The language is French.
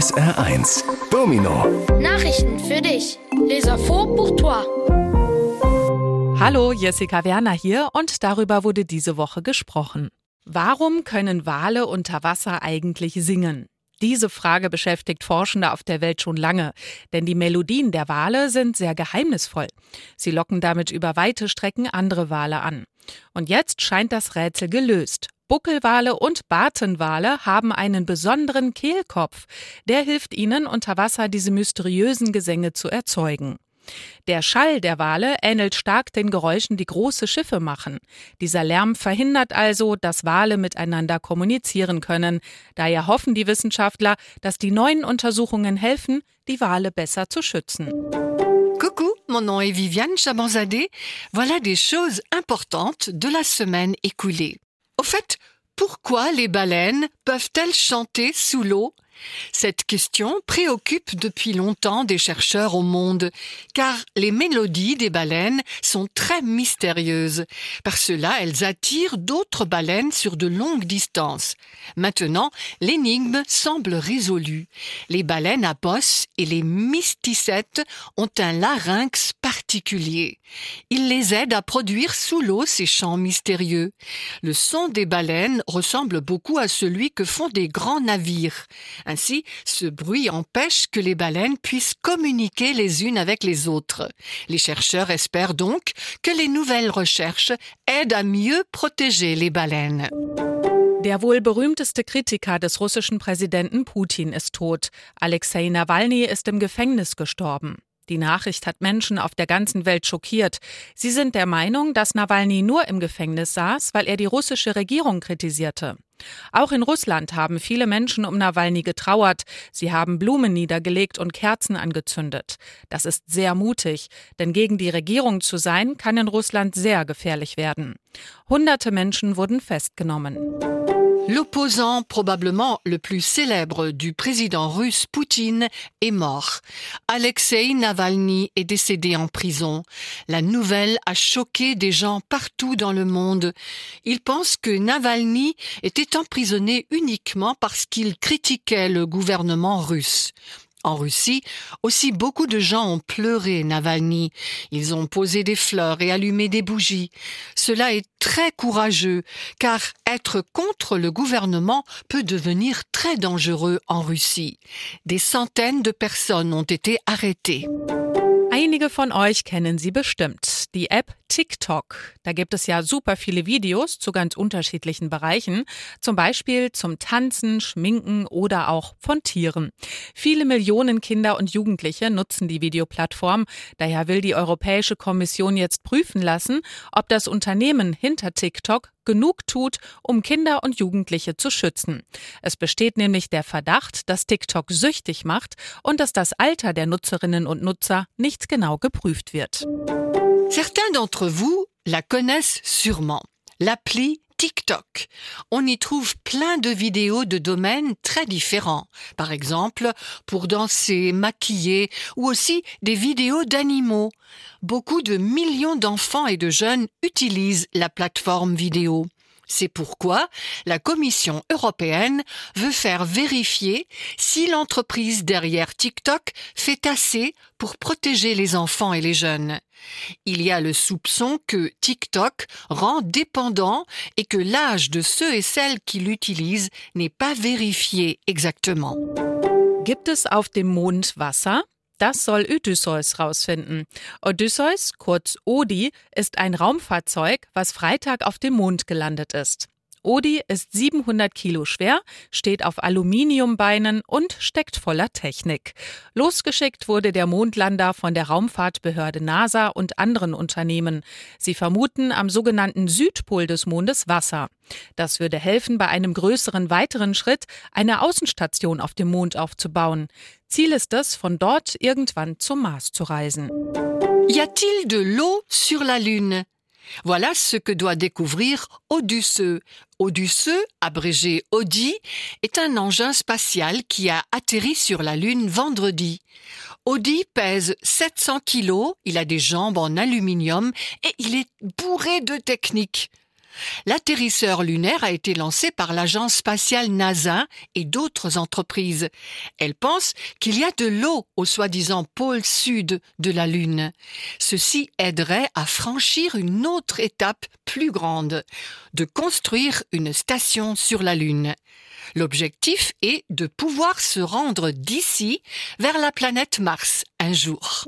SR1 Domino Nachrichten für dich. Leser vor pour toi. Hallo, Jessica Werner hier und darüber wurde diese Woche gesprochen. Warum können Wale unter Wasser eigentlich singen? Diese Frage beschäftigt Forschende auf der Welt schon lange, denn die Melodien der Wale sind sehr geheimnisvoll. Sie locken damit über weite Strecken andere Wale an. Und jetzt scheint das Rätsel gelöst. Buckelwale und Bartenwale haben einen besonderen Kehlkopf. Der hilft ihnen, unter Wasser diese mysteriösen Gesänge zu erzeugen. Der Schall der Wale ähnelt stark den Geräuschen, die große Schiffe machen. Dieser Lärm verhindert also, dass Wale miteinander kommunizieren können. Daher hoffen die Wissenschaftler, dass die neuen Untersuchungen helfen, die Wale besser zu schützen. Coucou, mon nom est Viviane Chabanzadeh. Voilà des choses importantes de la semaine écoulée. Au fait, pourquoi les baleines peuvent-elles chanter sous l'eau? Cette question préoccupe depuis longtemps des chercheurs au monde, car les mélodies des baleines sont très mystérieuses. Par cela, elles attirent d'autres baleines sur de longues distances. Maintenant, l'énigme semble résolue. Les baleines à bosse et les mysticettes ont un larynx particulier. Il les aide à produire sous l'eau ces chants mystérieux. Le son des baleines ressemble beaucoup à celui que font des grands navires. Ainsi, ce bruit empêche que les baleines puissent communiquer les unes avec les autres. Les chercheurs espèrent donc que les nouvelles recherches aident à mieux protéger les baleines. Der wohl berühmteste Kritiker des russischen Präsidenten Putin ist tot. Alexei Nawalny ist im Gefängnis gestorben. Die Nachricht hat Menschen auf der ganzen Welt schockiert. Sie sind der Meinung, dass Nawalny nur im Gefängnis saß, weil er die russische Regierung kritisierte. Auch in Russland haben viele Menschen um Nawalny getrauert. Sie haben Blumen niedergelegt und Kerzen angezündet. Das ist sehr mutig, denn gegen die Regierung zu sein, kann in Russland sehr gefährlich werden. Hunderte Menschen wurden festgenommen. L'opposant probablement le plus célèbre du président russe Poutine est mort. Alexei Navalny est décédé en prison. La nouvelle a choqué des gens partout dans le monde. Ils pensent que Navalny était emprisonné uniquement parce qu'il critiquait le gouvernement russe. En Russie, aussi beaucoup de gens ont pleuré Navalny. Ils ont posé des fleurs et allumé des bougies. Cela est très courageux, car être contre le gouvernement peut devenir très dangereux en Russie. Des centaines de personnes ont été arrêtées. Einige von euch kennen sie bestimmt. Die App TikTok. Da gibt es ja super viele Videos zu ganz unterschiedlichen Bereichen. Zum Beispiel zum Tanzen, Schminken oder auch von Tieren. Viele Millionen Kinder und Jugendliche nutzen die Videoplattform. Daher will die Europäische Kommission jetzt prüfen lassen, ob das Unternehmen hinter TikTok genug tut, um Kinder und Jugendliche zu schützen. Es besteht nämlich der Verdacht, dass TikTok süchtig macht und dass das Alter der Nutzerinnen und Nutzer nicht genau geprüft wird. Certains d'entre vous la connaissent sûrement. L'appli TikTok. On y trouve plein de vidéos de domaines très différents. Par exemple, pour danser, maquiller ou aussi des vidéos d'animaux. Beaucoup de millions d'enfants et de jeunes utilisent la plateforme vidéo. C'est pourquoi la Commission européenne veut faire vérifier si l'entreprise derrière TikTok fait assez pour protéger les enfants et les jeunes. Il y a le soupçon que TikTok rend dépendant et que l'âge de ceux et celles qui l'utilisent n'est pas vérifié exactement. Gibt es auf dem Mond Wasser? Das soll Odysseus rausfinden. Odysseus, kurz Odi, ist ein Raumfahrzeug, was Freitag auf dem Mond gelandet ist. Odi ist 700 Kilo schwer, steht auf Aluminiumbeinen und steckt voller Technik. Losgeschickt wurde der Mondlander von der Raumfahrtbehörde NASA und anderen Unternehmen. Sie vermuten am sogenannten Südpol des Mondes Wasser. Das würde helfen, bei einem größeren weiteren Schritt eine Außenstation auf dem Mond aufzubauen. Ziel ist es, von dort irgendwann zum Mars zu reisen. Y a-t-il de l'eau sur la Lune Voilà ce que doit découvrir Odysseux. Odysseux, abrégé Audi, est un engin spatial qui a atterri sur la Lune vendredi. Audi pèse 700 kilos, il a des jambes en aluminium et il est bourré de techniques. L'atterrisseur lunaire a été lancé par l'agence spatiale NASA et d'autres entreprises. Elle pense qu'il y a de l'eau au soi-disant pôle sud de la Lune. Ceci aiderait à franchir une autre étape plus grande, de construire une station sur la Lune. L'objectif est de pouvoir se rendre d'ici vers la planète Mars un jour.